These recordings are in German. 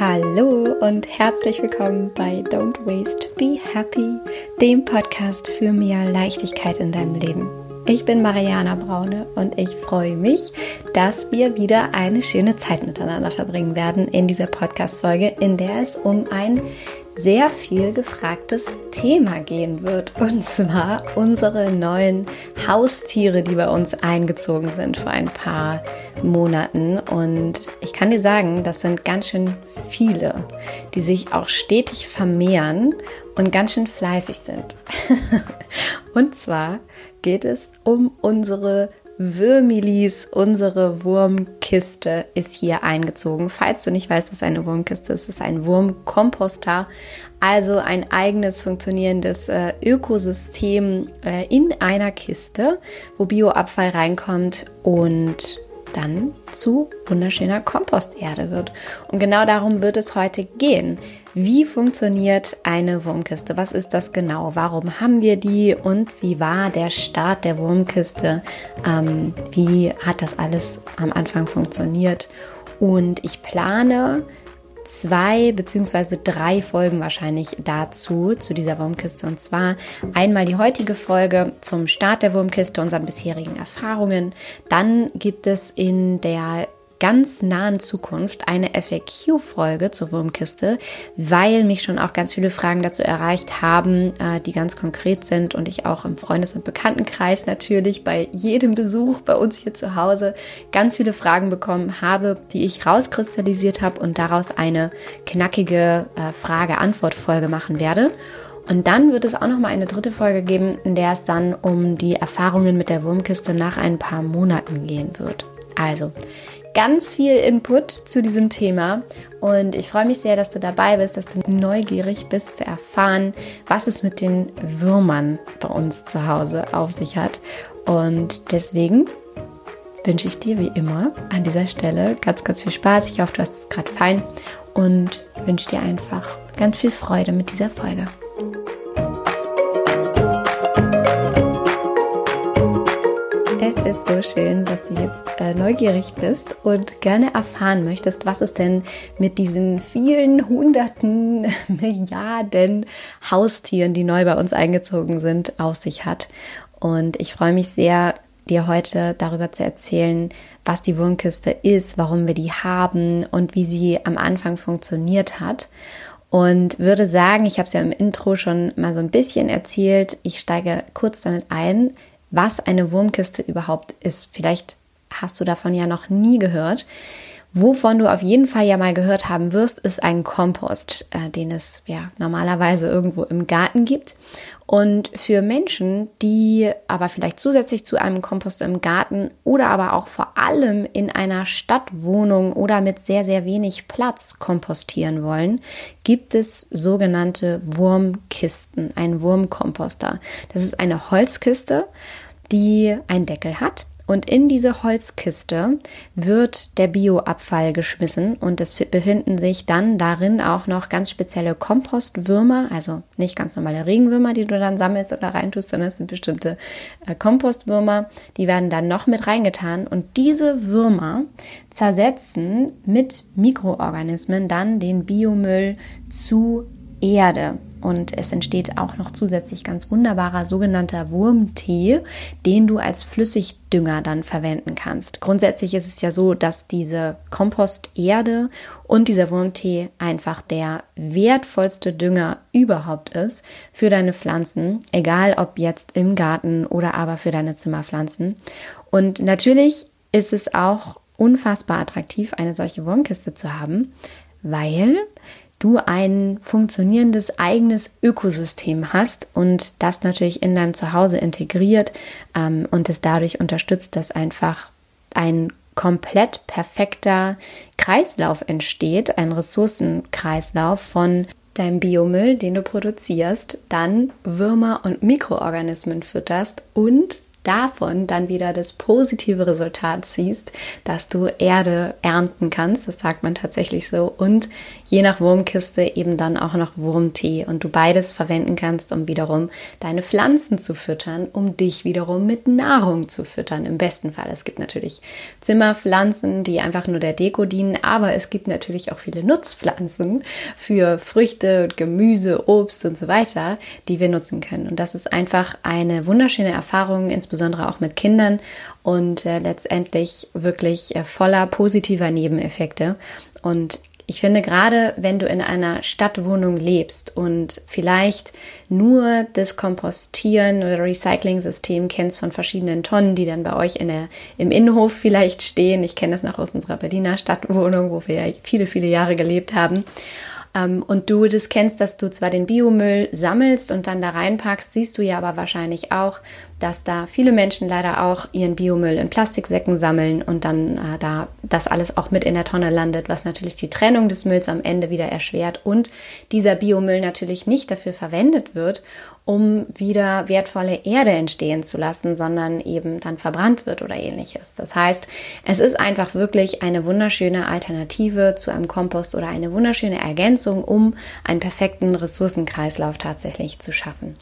Hallo und herzlich willkommen bei Don't Waste, Be Happy, dem Podcast für mehr Leichtigkeit in deinem Leben. Ich bin Mariana Braune und ich freue mich, dass wir wieder eine schöne Zeit miteinander verbringen werden in dieser Podcast-Folge, in der es um ein sehr viel gefragtes Thema gehen wird. Und zwar unsere neuen Haustiere, die bei uns eingezogen sind vor ein paar Monaten. Und ich kann dir sagen, das sind ganz schön viele, die sich auch stetig vermehren und ganz schön fleißig sind. und zwar geht es um unsere Würmilis, unsere Wurmkiste ist hier eingezogen. Falls du nicht weißt, was eine Wurmkiste ist, ist ein Wurmkomposter, also ein eigenes funktionierendes äh, Ökosystem äh, in einer Kiste, wo Bioabfall reinkommt und dann zu wunderschöner Komposterde wird. Und genau darum wird es heute gehen. Wie funktioniert eine Wurmkiste? Was ist das genau? Warum haben wir die? Und wie war der Start der Wurmkiste? Ähm, wie hat das alles am Anfang funktioniert? Und ich plane zwei beziehungsweise drei Folgen wahrscheinlich dazu, zu dieser Wurmkiste. Und zwar einmal die heutige Folge zum Start der Wurmkiste, unseren bisherigen Erfahrungen. Dann gibt es in der ganz nahen Zukunft eine FAQ-Folge zur Wurmkiste, weil mich schon auch ganz viele Fragen dazu erreicht haben, äh, die ganz konkret sind und ich auch im Freundes- und Bekanntenkreis natürlich bei jedem Besuch bei uns hier zu Hause ganz viele Fragen bekommen habe, die ich rauskristallisiert habe und daraus eine knackige äh, Frage-Antwort-Folge machen werde. Und dann wird es auch noch mal eine dritte Folge geben, in der es dann um die Erfahrungen mit der Wurmkiste nach ein paar Monaten gehen wird. Also, ganz viel Input zu diesem Thema und ich freue mich sehr, dass du dabei bist, dass du neugierig bist zu erfahren, was es mit den Würmern bei uns zu Hause auf sich hat. Und deswegen wünsche ich dir wie immer an dieser Stelle ganz, ganz viel Spaß. Ich hoffe, du hast es gerade fein und wünsche dir einfach ganz viel Freude mit dieser Folge. Es ist so schön, dass du jetzt äh, neugierig bist und gerne erfahren möchtest, was es denn mit diesen vielen hunderten Milliarden Haustieren, die neu bei uns eingezogen sind, auf sich hat. Und ich freue mich sehr, dir heute darüber zu erzählen, was die Wurmkiste ist, warum wir die haben und wie sie am Anfang funktioniert hat. Und würde sagen, ich habe es ja im Intro schon mal so ein bisschen erzählt, ich steige kurz damit ein, was eine Wurmkiste überhaupt ist. Vielleicht hast du davon ja noch nie gehört. Wovon du auf jeden Fall ja mal gehört haben wirst, ist ein Kompost, äh, den es ja normalerweise irgendwo im Garten gibt. Und für Menschen, die aber vielleicht zusätzlich zu einem Kompost im Garten oder aber auch vor allem in einer Stadtwohnung oder mit sehr, sehr wenig Platz kompostieren wollen, gibt es sogenannte Wurmkisten, ein Wurmkomposter. Das ist eine Holzkiste, die einen Deckel hat und in diese Holzkiste wird der Bioabfall geschmissen und es befinden sich dann darin auch noch ganz spezielle Kompostwürmer, also nicht ganz normale Regenwürmer, die du dann sammelst oder reintust, sondern es sind bestimmte äh, Kompostwürmer, die werden dann noch mit reingetan und diese Würmer zersetzen mit Mikroorganismen dann den Biomüll zu Erde. Und es entsteht auch noch zusätzlich ganz wunderbarer sogenannter Wurmtee, den du als Flüssigdünger dann verwenden kannst. Grundsätzlich ist es ja so, dass diese Komposterde und dieser Wurmtee einfach der wertvollste Dünger überhaupt ist für deine Pflanzen, egal ob jetzt im Garten oder aber für deine Zimmerpflanzen. Und natürlich ist es auch unfassbar attraktiv, eine solche Wurmkiste zu haben, weil du ein funktionierendes eigenes Ökosystem hast und das natürlich in deinem Zuhause integriert ähm, und es dadurch unterstützt, dass einfach ein komplett perfekter Kreislauf entsteht, ein Ressourcenkreislauf von deinem Biomüll, den du produzierst, dann Würmer und Mikroorganismen fütterst und davon dann wieder das positive Resultat siehst, dass du Erde ernten kannst, das sagt man tatsächlich so, und je nach Wurmkiste eben dann auch noch Wurmtee und du beides verwenden kannst, um wiederum deine Pflanzen zu füttern, um dich wiederum mit Nahrung zu füttern. Im besten Fall. Es gibt natürlich Zimmerpflanzen, die einfach nur der Deko dienen, aber es gibt natürlich auch viele Nutzpflanzen für Früchte, Gemüse, Obst und so weiter, die wir nutzen können. Und das ist einfach eine wunderschöne Erfahrung, insbesondere auch mit Kindern und äh, letztendlich wirklich äh, voller positiver Nebeneffekte. Und ich finde, gerade wenn du in einer Stadtwohnung lebst und vielleicht nur das Kompostieren oder Recycling-System kennst von verschiedenen Tonnen, die dann bei euch in der, im Innenhof vielleicht stehen. Ich kenne das noch aus unserer Berliner Stadtwohnung, wo wir viele, viele Jahre gelebt haben. Ähm, und du das kennst, dass du zwar den Biomüll sammelst und dann da reinpackst, siehst du ja aber wahrscheinlich auch, dass da viele Menschen leider auch ihren Biomüll in Plastiksäcken sammeln und dann äh, da das alles auch mit in der Tonne landet, was natürlich die Trennung des Mülls am Ende wieder erschwert und dieser Biomüll natürlich nicht dafür verwendet wird, um wieder wertvolle Erde entstehen zu lassen, sondern eben dann verbrannt wird oder ähnliches. Das heißt, es ist einfach wirklich eine wunderschöne Alternative zu einem Kompost oder eine wunderschöne Ergänzung, um einen perfekten Ressourcenkreislauf tatsächlich zu schaffen.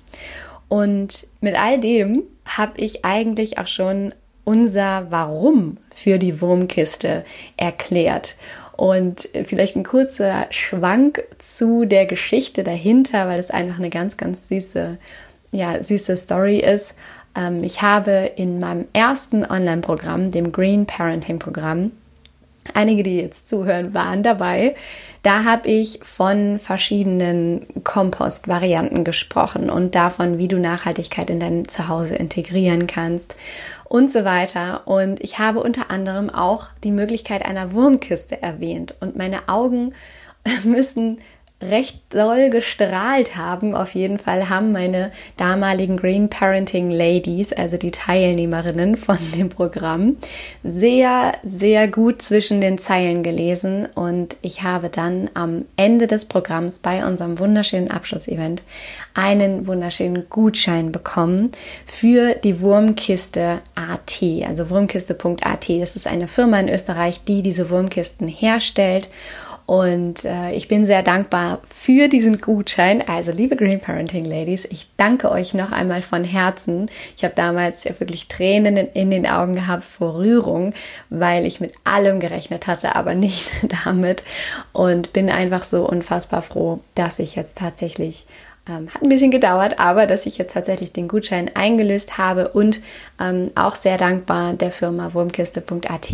Und mit all dem habe ich eigentlich auch schon unser Warum für die Wurmkiste erklärt. Und vielleicht ein kurzer Schwank zu der Geschichte dahinter, weil es einfach eine ganz, ganz süße, ja, süße Story ist. Ähm, ich habe in meinem ersten Online-Programm, dem Green Parenting Programm, einige, die jetzt zuhören, waren dabei. Da habe ich von verschiedenen Kompostvarianten gesprochen und davon, wie du Nachhaltigkeit in dein Zuhause integrieren kannst und so weiter. Und ich habe unter anderem auch die Möglichkeit einer Wurmkiste erwähnt und meine Augen müssen recht doll gestrahlt haben. Auf jeden Fall haben meine damaligen Green Parenting Ladies, also die Teilnehmerinnen von dem Programm, sehr, sehr gut zwischen den Zeilen gelesen und ich habe dann am Ende des Programms bei unserem wunderschönen Abschlussevent einen wunderschönen Gutschein bekommen für die Wurmkiste AT, also wurmkiste.at. Das ist eine Firma in Österreich, die diese Wurmkisten herstellt und äh, ich bin sehr dankbar für diesen Gutschein. Also, liebe Green Parenting Ladies, ich danke euch noch einmal von Herzen. Ich habe damals ja wirklich Tränen in, in den Augen gehabt vor Rührung, weil ich mit allem gerechnet hatte, aber nicht damit. Und bin einfach so unfassbar froh, dass ich jetzt tatsächlich ähm, hat ein bisschen gedauert, aber dass ich jetzt tatsächlich den Gutschein eingelöst habe und ähm, auch sehr dankbar der Firma wurmkiste.at,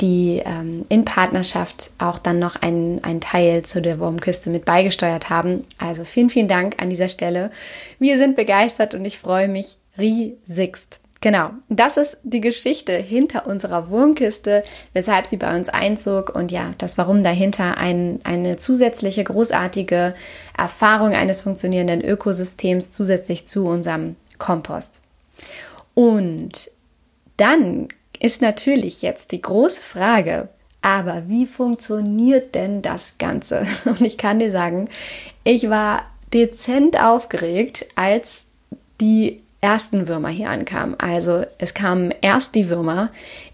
die ähm, in Partnerschaft auch dann noch einen, einen Teil zu der Wurmkiste mit beigesteuert haben. Also vielen, vielen Dank an dieser Stelle. Wir sind begeistert und ich freue mich riesigst. Genau, das ist die Geschichte hinter unserer Wurmkiste, weshalb sie bei uns einzog und ja, das Warum dahinter ein, eine zusätzliche großartige Erfahrung eines funktionierenden Ökosystems zusätzlich zu unserem Kompost. Und dann ist natürlich jetzt die große Frage, aber wie funktioniert denn das Ganze? Und ich kann dir sagen, ich war dezent aufgeregt, als die ersten Würmer hier ankamen. Also es kamen erst die Würmer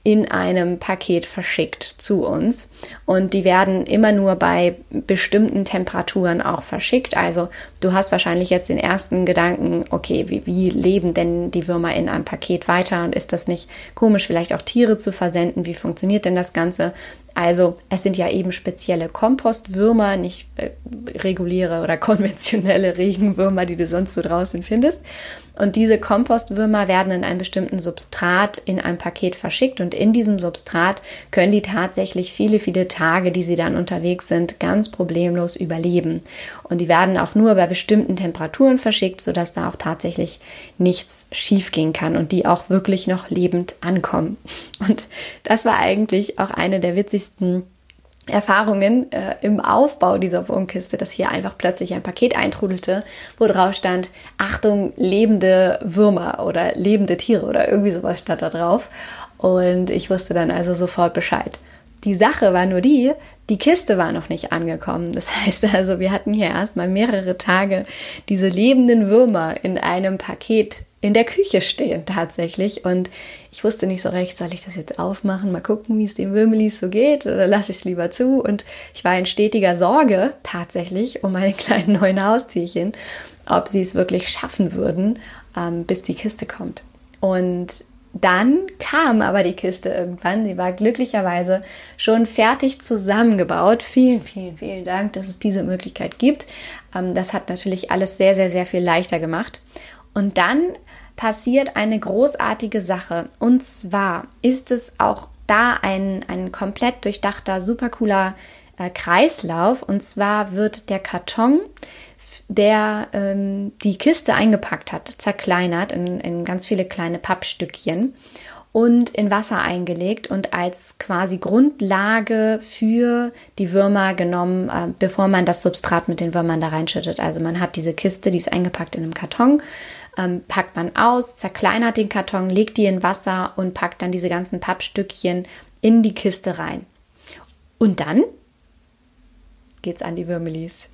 in einem Paket verschickt zu uns und die werden immer nur bei bestimmten Temperaturen auch verschickt. Also du hast wahrscheinlich jetzt den ersten Gedanken, okay, wie, wie leben denn die Würmer in einem Paket weiter und ist das nicht komisch, vielleicht auch Tiere zu versenden? Wie funktioniert denn das Ganze? Also es sind ja eben spezielle Kompostwürmer, nicht äh, reguläre oder konventionelle Regenwürmer, die du sonst so draußen findest. Und diese Kompostwürmer werden in einem bestimmten Substrat in ein Paket verschickt und in diesem Substrat können die tatsächlich viele, viele Tage, die sie dann unterwegs sind, ganz problemlos überleben. Und die werden auch nur bei bestimmten Temperaturen verschickt, sodass da auch tatsächlich nichts schiefgehen kann und die auch wirklich noch lebend ankommen. Und das war eigentlich auch eine der witzigsten Erfahrungen äh, im Aufbau dieser Wurmkiste, dass hier einfach plötzlich ein Paket eintrudelte, wo drauf stand, Achtung, lebende Würmer oder lebende Tiere oder irgendwie sowas stand da drauf. Und ich wusste dann also sofort Bescheid. Die Sache war nur die, die Kiste war noch nicht angekommen. Das heißt also, wir hatten hier erstmal mehrere Tage diese lebenden Würmer in einem Paket in der Küche stehen tatsächlich. Und ich wusste nicht so recht, soll ich das jetzt aufmachen, mal gucken, wie es den Würmelis so geht oder lasse ich es lieber zu. Und ich war in stetiger Sorge tatsächlich um meine kleinen neuen Haustierchen, ob sie es wirklich schaffen würden, ähm, bis die Kiste kommt. Und dann kam aber die Kiste irgendwann. Sie war glücklicherweise schon fertig zusammengebaut. Vielen, vielen, vielen Dank, dass es diese Möglichkeit gibt. Ähm, das hat natürlich alles sehr, sehr, sehr viel leichter gemacht. Und dann passiert eine großartige Sache. Und zwar ist es auch da ein, ein komplett durchdachter, super cooler äh, Kreislauf. Und zwar wird der Karton, der ähm, die Kiste eingepackt hat, zerkleinert in, in ganz viele kleine Pappstückchen und in Wasser eingelegt und als quasi Grundlage für die Würmer genommen, äh, bevor man das Substrat mit den Würmern da reinschüttet. Also man hat diese Kiste, die ist eingepackt in einem Karton ähm, packt man aus, zerkleinert den Karton, legt die in Wasser und packt dann diese ganzen Pappstückchen in die Kiste rein. Und dann geht's an die Würmelis.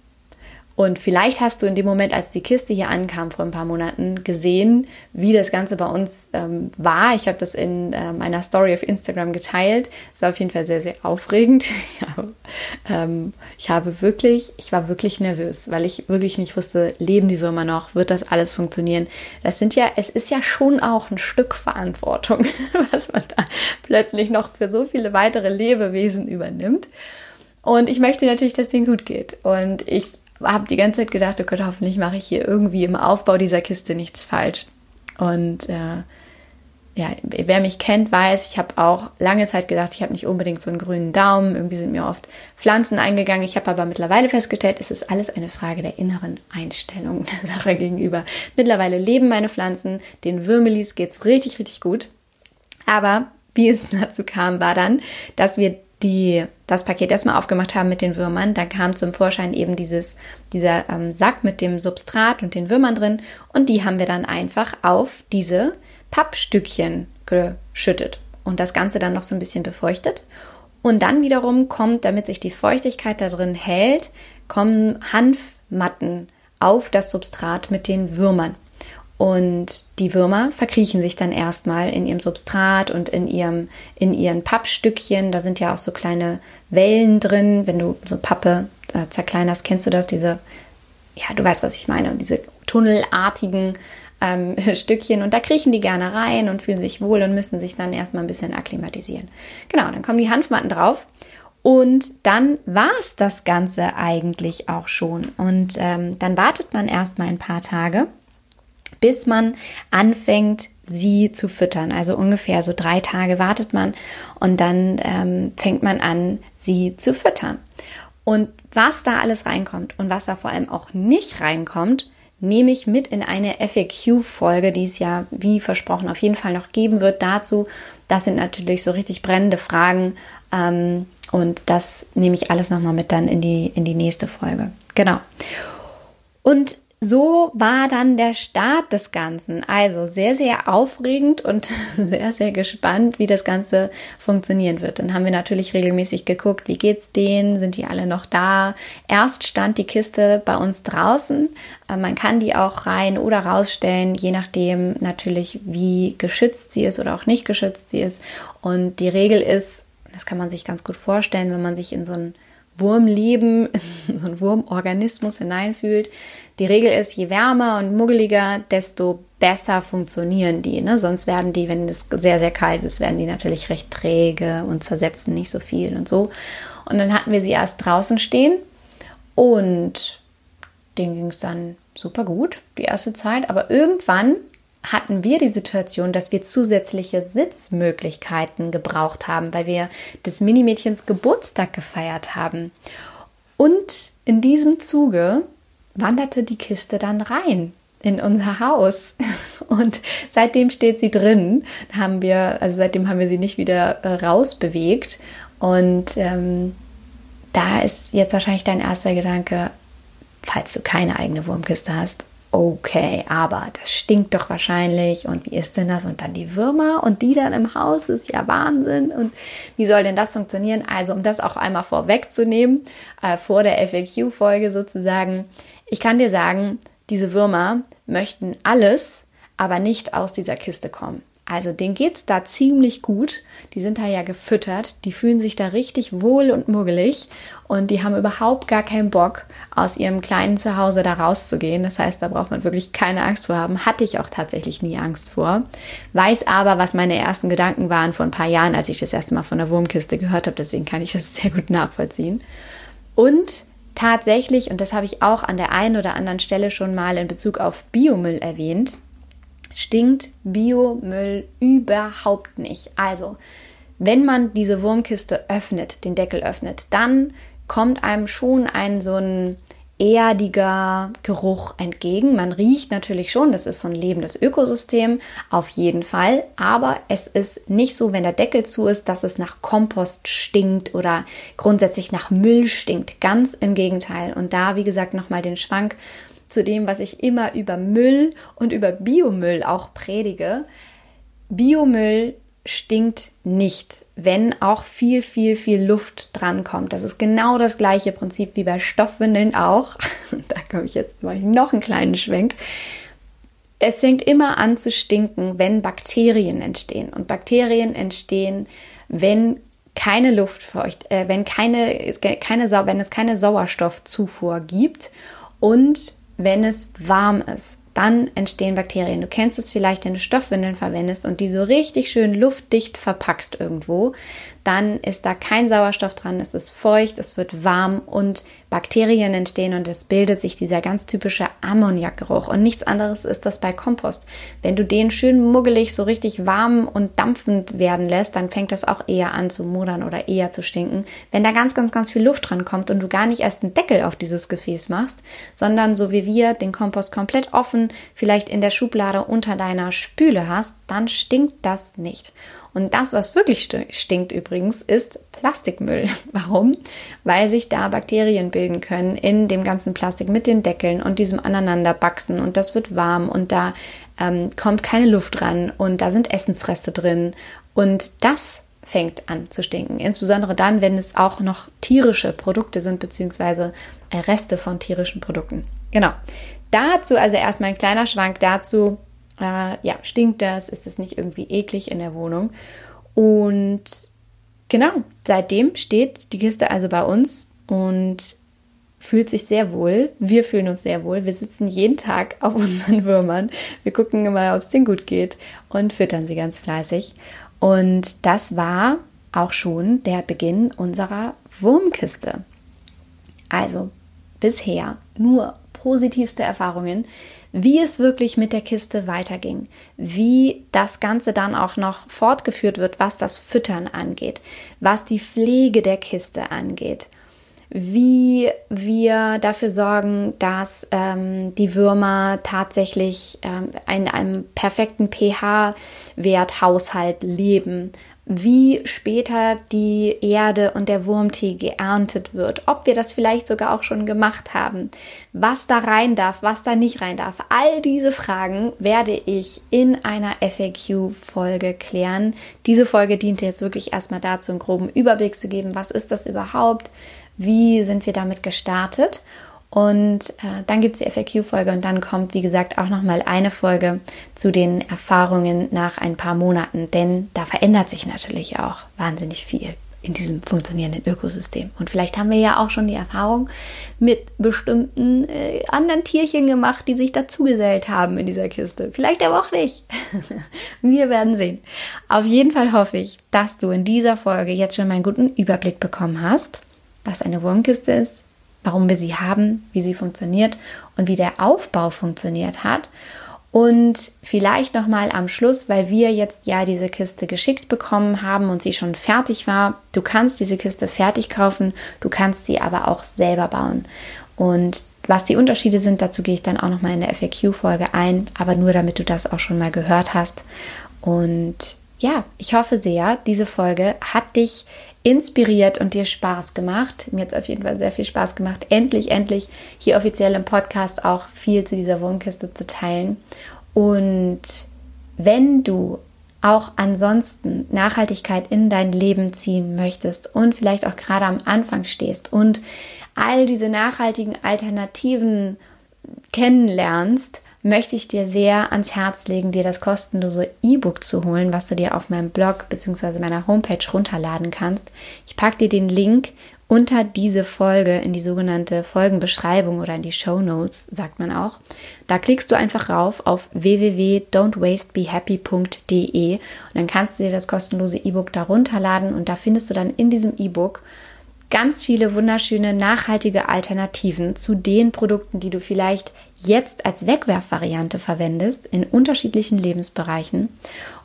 Und vielleicht hast du in dem Moment, als die Kiste hier ankam vor ein paar Monaten, gesehen, wie das Ganze bei uns ähm, war. Ich habe das in äh, meiner Story auf Instagram geteilt. Es war auf jeden Fall sehr, sehr aufregend. ja, ähm, ich habe wirklich, ich war wirklich nervös, weil ich wirklich nicht wusste, leben die Würmer noch? Wird das alles funktionieren? Das sind ja, es ist ja schon auch ein Stück Verantwortung, was man da plötzlich noch für so viele weitere Lebewesen übernimmt. Und ich möchte natürlich, dass denen gut geht. Und ich habe die ganze Zeit gedacht, oh Gott, hoffentlich mache ich hier irgendwie im Aufbau dieser Kiste nichts falsch. Und äh, ja, wer mich kennt, weiß, ich habe auch lange Zeit gedacht, ich habe nicht unbedingt so einen grünen Daumen. Irgendwie sind mir oft Pflanzen eingegangen. Ich habe aber mittlerweile festgestellt, es ist alles eine Frage der inneren Einstellung der Sache gegenüber. Mittlerweile leben meine Pflanzen, den Würmelis geht's richtig, richtig gut. Aber wie es dazu kam, war dann, dass wir die das Paket erstmal aufgemacht haben mit den Würmern, dann kam zum Vorschein eben dieses, dieser ähm, Sack mit dem Substrat und den Würmern drin und die haben wir dann einfach auf diese Pappstückchen geschüttet und das Ganze dann noch so ein bisschen befeuchtet. Und dann wiederum kommt, damit sich die Feuchtigkeit da drin hält, kommen Hanfmatten auf das Substrat mit den Würmern. Und die Würmer verkriechen sich dann erstmal in ihrem Substrat und in, ihrem, in ihren Pappstückchen. Da sind ja auch so kleine Wellen drin. Wenn du so Pappe äh, zerkleinerst, kennst du das? Diese, ja, du weißt, was ich meine, diese tunnelartigen ähm, Stückchen. Und da kriechen die gerne rein und fühlen sich wohl und müssen sich dann erstmal ein bisschen akklimatisieren. Genau, dann kommen die Hanfmatten drauf. Und dann war es das Ganze eigentlich auch schon. Und ähm, dann wartet man erstmal ein paar Tage bis man anfängt, sie zu füttern. Also ungefähr so drei Tage wartet man und dann ähm, fängt man an, sie zu füttern. Und was da alles reinkommt und was da vor allem auch nicht reinkommt, nehme ich mit in eine FAQ-Folge, die es ja, wie versprochen, auf jeden Fall noch geben wird dazu. Das sind natürlich so richtig brennende Fragen. Ähm, und das nehme ich alles nochmal mit dann in die, in die nächste Folge. Genau. Und so war dann der Start des Ganzen. Also sehr, sehr aufregend und sehr, sehr gespannt, wie das Ganze funktionieren wird. Dann haben wir natürlich regelmäßig geguckt, wie geht's denen? Sind die alle noch da? Erst stand die Kiste bei uns draußen. Äh, man kann die auch rein oder rausstellen, je nachdem natürlich, wie geschützt sie ist oder auch nicht geschützt sie ist. Und die Regel ist, das kann man sich ganz gut vorstellen, wenn man sich in so ein Wurmleben, in so einen Wurmorganismus hineinfühlt. Die Regel ist, je wärmer und muggeliger, desto besser funktionieren die. Ne? Sonst werden die, wenn es sehr, sehr kalt ist, werden die natürlich recht träge und zersetzen nicht so viel und so. Und dann hatten wir sie erst draußen stehen und denen ging es dann super gut, die erste Zeit. Aber irgendwann hatten wir die Situation, dass wir zusätzliche Sitzmöglichkeiten gebraucht haben, weil wir des Minimädchens Geburtstag gefeiert haben. Und in diesem Zuge wanderte die Kiste dann rein in unser Haus und seitdem steht sie drin. Haben wir, also seitdem haben wir sie nicht wieder äh, rausbewegt und ähm, da ist jetzt wahrscheinlich dein erster Gedanke, falls du keine eigene Wurmkiste hast, okay, aber das stinkt doch wahrscheinlich und wie ist denn das? Und dann die Würmer und die dann im Haus, das ist ja Wahnsinn. Und wie soll denn das funktionieren? Also, um das auch einmal vorwegzunehmen, äh, vor der FAQ-Folge sozusagen, ich kann dir sagen, diese Würmer möchten alles, aber nicht aus dieser Kiste kommen. Also denen geht's da ziemlich gut. Die sind da ja gefüttert, die fühlen sich da richtig wohl und muggelig und die haben überhaupt gar keinen Bock, aus ihrem kleinen Zuhause da rauszugehen. Das heißt, da braucht man wirklich keine Angst vor haben. Hatte ich auch tatsächlich nie Angst vor. Weiß aber, was meine ersten Gedanken waren vor ein paar Jahren, als ich das erste Mal von der Wurmkiste gehört habe. Deswegen kann ich das sehr gut nachvollziehen. Und tatsächlich, und das habe ich auch an der einen oder anderen Stelle schon mal in Bezug auf Biomüll erwähnt, stinkt Biomüll überhaupt nicht. Also, wenn man diese Wurmkiste öffnet, den Deckel öffnet, dann kommt einem schon ein so ein erdiger Geruch entgegen. Man riecht natürlich schon, das ist so ein lebendes Ökosystem, auf jeden Fall. Aber es ist nicht so, wenn der Deckel zu ist, dass es nach Kompost stinkt oder grundsätzlich nach Müll stinkt. Ganz im Gegenteil. Und da, wie gesagt, nochmal den Schwank zu dem, was ich immer über Müll und über Biomüll auch predige. Biomüll stinkt nicht, wenn auch viel, viel, viel Luft drankommt. Das ist genau das gleiche Prinzip wie bei Stoffwindeln auch. da komme ich jetzt mal noch einen kleinen Schwenk. Es fängt immer an zu stinken, wenn Bakterien entstehen. Und Bakterien entstehen, wenn keine Luftfeucht, äh, wenn keine, keine, wenn es keine Sauerstoffzufuhr gibt und wenn es warm ist. Dann entstehen Bakterien. Du kennst es vielleicht, wenn du Stoffwindeln verwendest und die so richtig schön luftdicht verpackst irgendwo dann ist da kein Sauerstoff dran, es ist feucht, es wird warm und Bakterien entstehen und es bildet sich dieser ganz typische Ammoniakgeruch. Und nichts anderes ist das bei Kompost. Wenn du den schön muggelig, so richtig warm und dampfend werden lässt, dann fängt das auch eher an zu modern oder eher zu stinken. Wenn da ganz, ganz, ganz viel Luft dran kommt und du gar nicht erst einen Deckel auf dieses Gefäß machst, sondern so wie wir den Kompost komplett offen, vielleicht in der Schublade unter deiner Spüle hast, dann stinkt das nicht. Und das, was wirklich stinkt übrigens, ist Plastikmüll. Warum? Weil sich da Bakterien bilden können in dem ganzen Plastik mit den Deckeln und diesem Aneinanderwachsen und das wird warm und da ähm, kommt keine Luft ran und da sind Essensreste drin und das fängt an zu stinken. Insbesondere dann, wenn es auch noch tierische Produkte sind, beziehungsweise äh, Reste von tierischen Produkten. Genau. Dazu also erstmal ein kleiner Schwank dazu, äh, ja, stinkt das? Ist es nicht irgendwie eklig in der Wohnung? Und genau, seitdem steht die Kiste also bei uns und fühlt sich sehr wohl. Wir fühlen uns sehr wohl. Wir sitzen jeden Tag auf unseren Würmern. Wir gucken immer, ob es denen gut geht und füttern sie ganz fleißig. Und das war auch schon der Beginn unserer Wurmkiste. Also bisher nur positivste Erfahrungen wie es wirklich mit der Kiste weiterging, wie das Ganze dann auch noch fortgeführt wird, was das Füttern angeht, was die Pflege der Kiste angeht, wie wir dafür sorgen, dass ähm, die Würmer tatsächlich ähm, in einem perfekten pH-Werthaushalt leben, wie später die Erde und der Wurmtee geerntet wird, ob wir das vielleicht sogar auch schon gemacht haben, was da rein darf, was da nicht rein darf. All diese Fragen werde ich in einer FAQ-Folge klären. Diese Folge dient jetzt wirklich erstmal dazu, einen groben Überblick zu geben, was ist das überhaupt, wie sind wir damit gestartet und äh, dann gibt es die FAQ-Folge und dann kommt, wie gesagt, auch nochmal eine Folge zu den Erfahrungen nach ein paar Monaten, denn da verändert sich natürlich auch wahnsinnig viel in diesem funktionierenden Ökosystem. Und vielleicht haben wir ja auch schon die Erfahrung mit bestimmten äh, anderen Tierchen gemacht, die sich dazugesellt haben in dieser Kiste. Vielleicht aber auch nicht. wir werden sehen. Auf jeden Fall hoffe ich, dass du in dieser Folge jetzt schon mal einen guten Überblick bekommen hast, was eine Wurmkiste ist, warum wir sie haben, wie sie funktioniert und wie der Aufbau funktioniert hat. Und vielleicht noch mal am Schluss, weil wir jetzt ja diese Kiste geschickt bekommen haben und sie schon fertig war. Du kannst diese Kiste fertig kaufen, du kannst sie aber auch selber bauen. Und was die Unterschiede sind, dazu gehe ich dann auch noch mal in der FAQ-Folge ein, aber nur damit du das auch schon mal gehört hast. Und ja, ich hoffe sehr, diese Folge hat dich inspiriert und dir Spaß gemacht. Mir hat es auf jeden Fall sehr viel Spaß gemacht, endlich, endlich hier offiziell im Podcast auch viel zu dieser Wohnkiste zu teilen. Und wenn du auch ansonsten Nachhaltigkeit in dein Leben ziehen möchtest und vielleicht auch gerade am Anfang stehst und all diese nachhaltigen Alternativen kennenlernst, möchte ich dir sehr ans Herz legen, dir das kostenlose E-Book zu holen, was du dir auf meinem Blog bzw. meiner Homepage runterladen kannst. Ich packe dir den Link unter diese Folge in die sogenannte Folgenbeschreibung oder in die Show Notes, sagt man auch. Da klickst du einfach rauf auf www.don'twastebehappy.de und dann kannst du dir das kostenlose E-Book da runterladen und da findest du dann in diesem E-Book ganz viele wunderschöne nachhaltige Alternativen zu den Produkten, die du vielleicht jetzt als Wegwerfvariante verwendest in unterschiedlichen Lebensbereichen.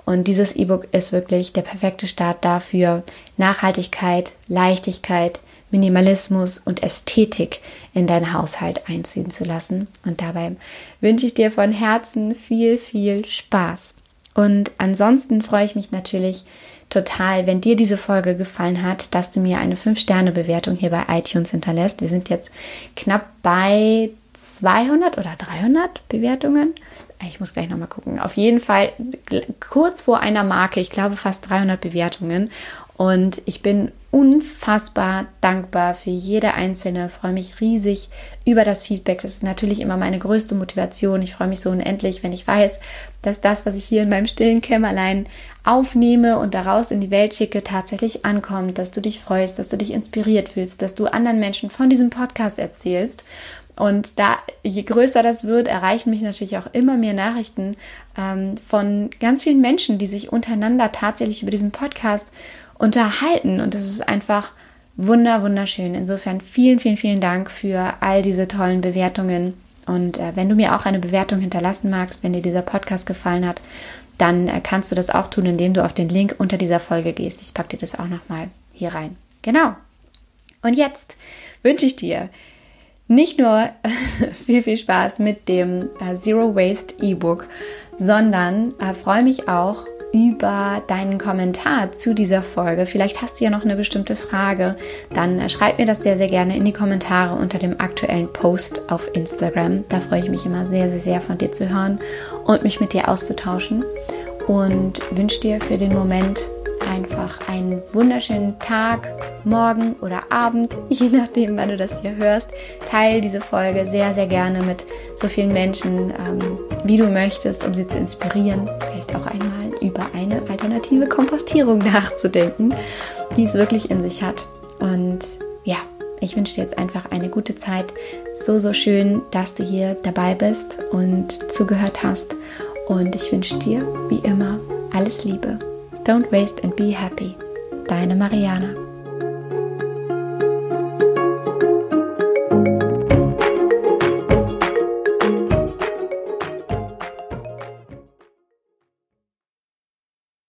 Und dieses E-Book ist wirklich der perfekte Start dafür, Nachhaltigkeit, Leichtigkeit, Minimalismus und Ästhetik in deinen Haushalt einziehen zu lassen. Und dabei wünsche ich dir von Herzen viel, viel Spaß. Und ansonsten freue ich mich natürlich total, wenn dir diese Folge gefallen hat, dass du mir eine 5-Sterne-Bewertung hier bei iTunes hinterlässt. Wir sind jetzt knapp bei 200 oder 300 Bewertungen. Ich muss gleich nochmal gucken. Auf jeden Fall kurz vor einer Marke, ich glaube fast 300 Bewertungen. Und ich bin unfassbar dankbar für jede einzelne, freue mich riesig über das Feedback. Das ist natürlich immer meine größte Motivation. Ich freue mich so unendlich, wenn ich weiß, dass das, was ich hier in meinem stillen Kämmerlein aufnehme und daraus in die Welt schicke, tatsächlich ankommt, dass du dich freust, dass du dich inspiriert fühlst, dass du anderen Menschen von diesem Podcast erzählst. Und da, je größer das wird, erreichen mich natürlich auch immer mehr Nachrichten ähm, von ganz vielen Menschen, die sich untereinander tatsächlich über diesen Podcast unterhalten. Und das ist einfach wunder, wunderschön. Insofern vielen, vielen, vielen Dank für all diese tollen Bewertungen. Und äh, wenn du mir auch eine Bewertung hinterlassen magst, wenn dir dieser Podcast gefallen hat, dann äh, kannst du das auch tun, indem du auf den Link unter dieser Folge gehst. Ich packe dir das auch nochmal hier rein. Genau. Und jetzt wünsche ich dir nicht nur viel, viel Spaß mit dem äh, Zero Waste E-Book, sondern äh, freue mich auch über deinen Kommentar zu dieser Folge. Vielleicht hast du ja noch eine bestimmte Frage. Dann äh, schreib mir das sehr, sehr gerne in die Kommentare unter dem aktuellen Post auf Instagram. Da freue ich mich immer sehr, sehr, sehr von dir zu hören und mich mit dir auszutauschen. Und wünsche dir für den Moment einfach einen wunderschönen Tag, Morgen oder Abend, je nachdem, wann du das hier hörst. Teil diese Folge sehr, sehr gerne mit so vielen Menschen, ähm, wie du möchtest, um sie zu inspirieren. Vielleicht auch einmal über eine alternative Kompostierung nachzudenken, die es wirklich in sich hat. Und ja, ich wünsche dir jetzt einfach eine gute Zeit. So, so schön, dass du hier dabei bist und zugehört hast. Und ich wünsche dir, wie immer, alles Liebe. Don't waste and be happy. Deine Mariana.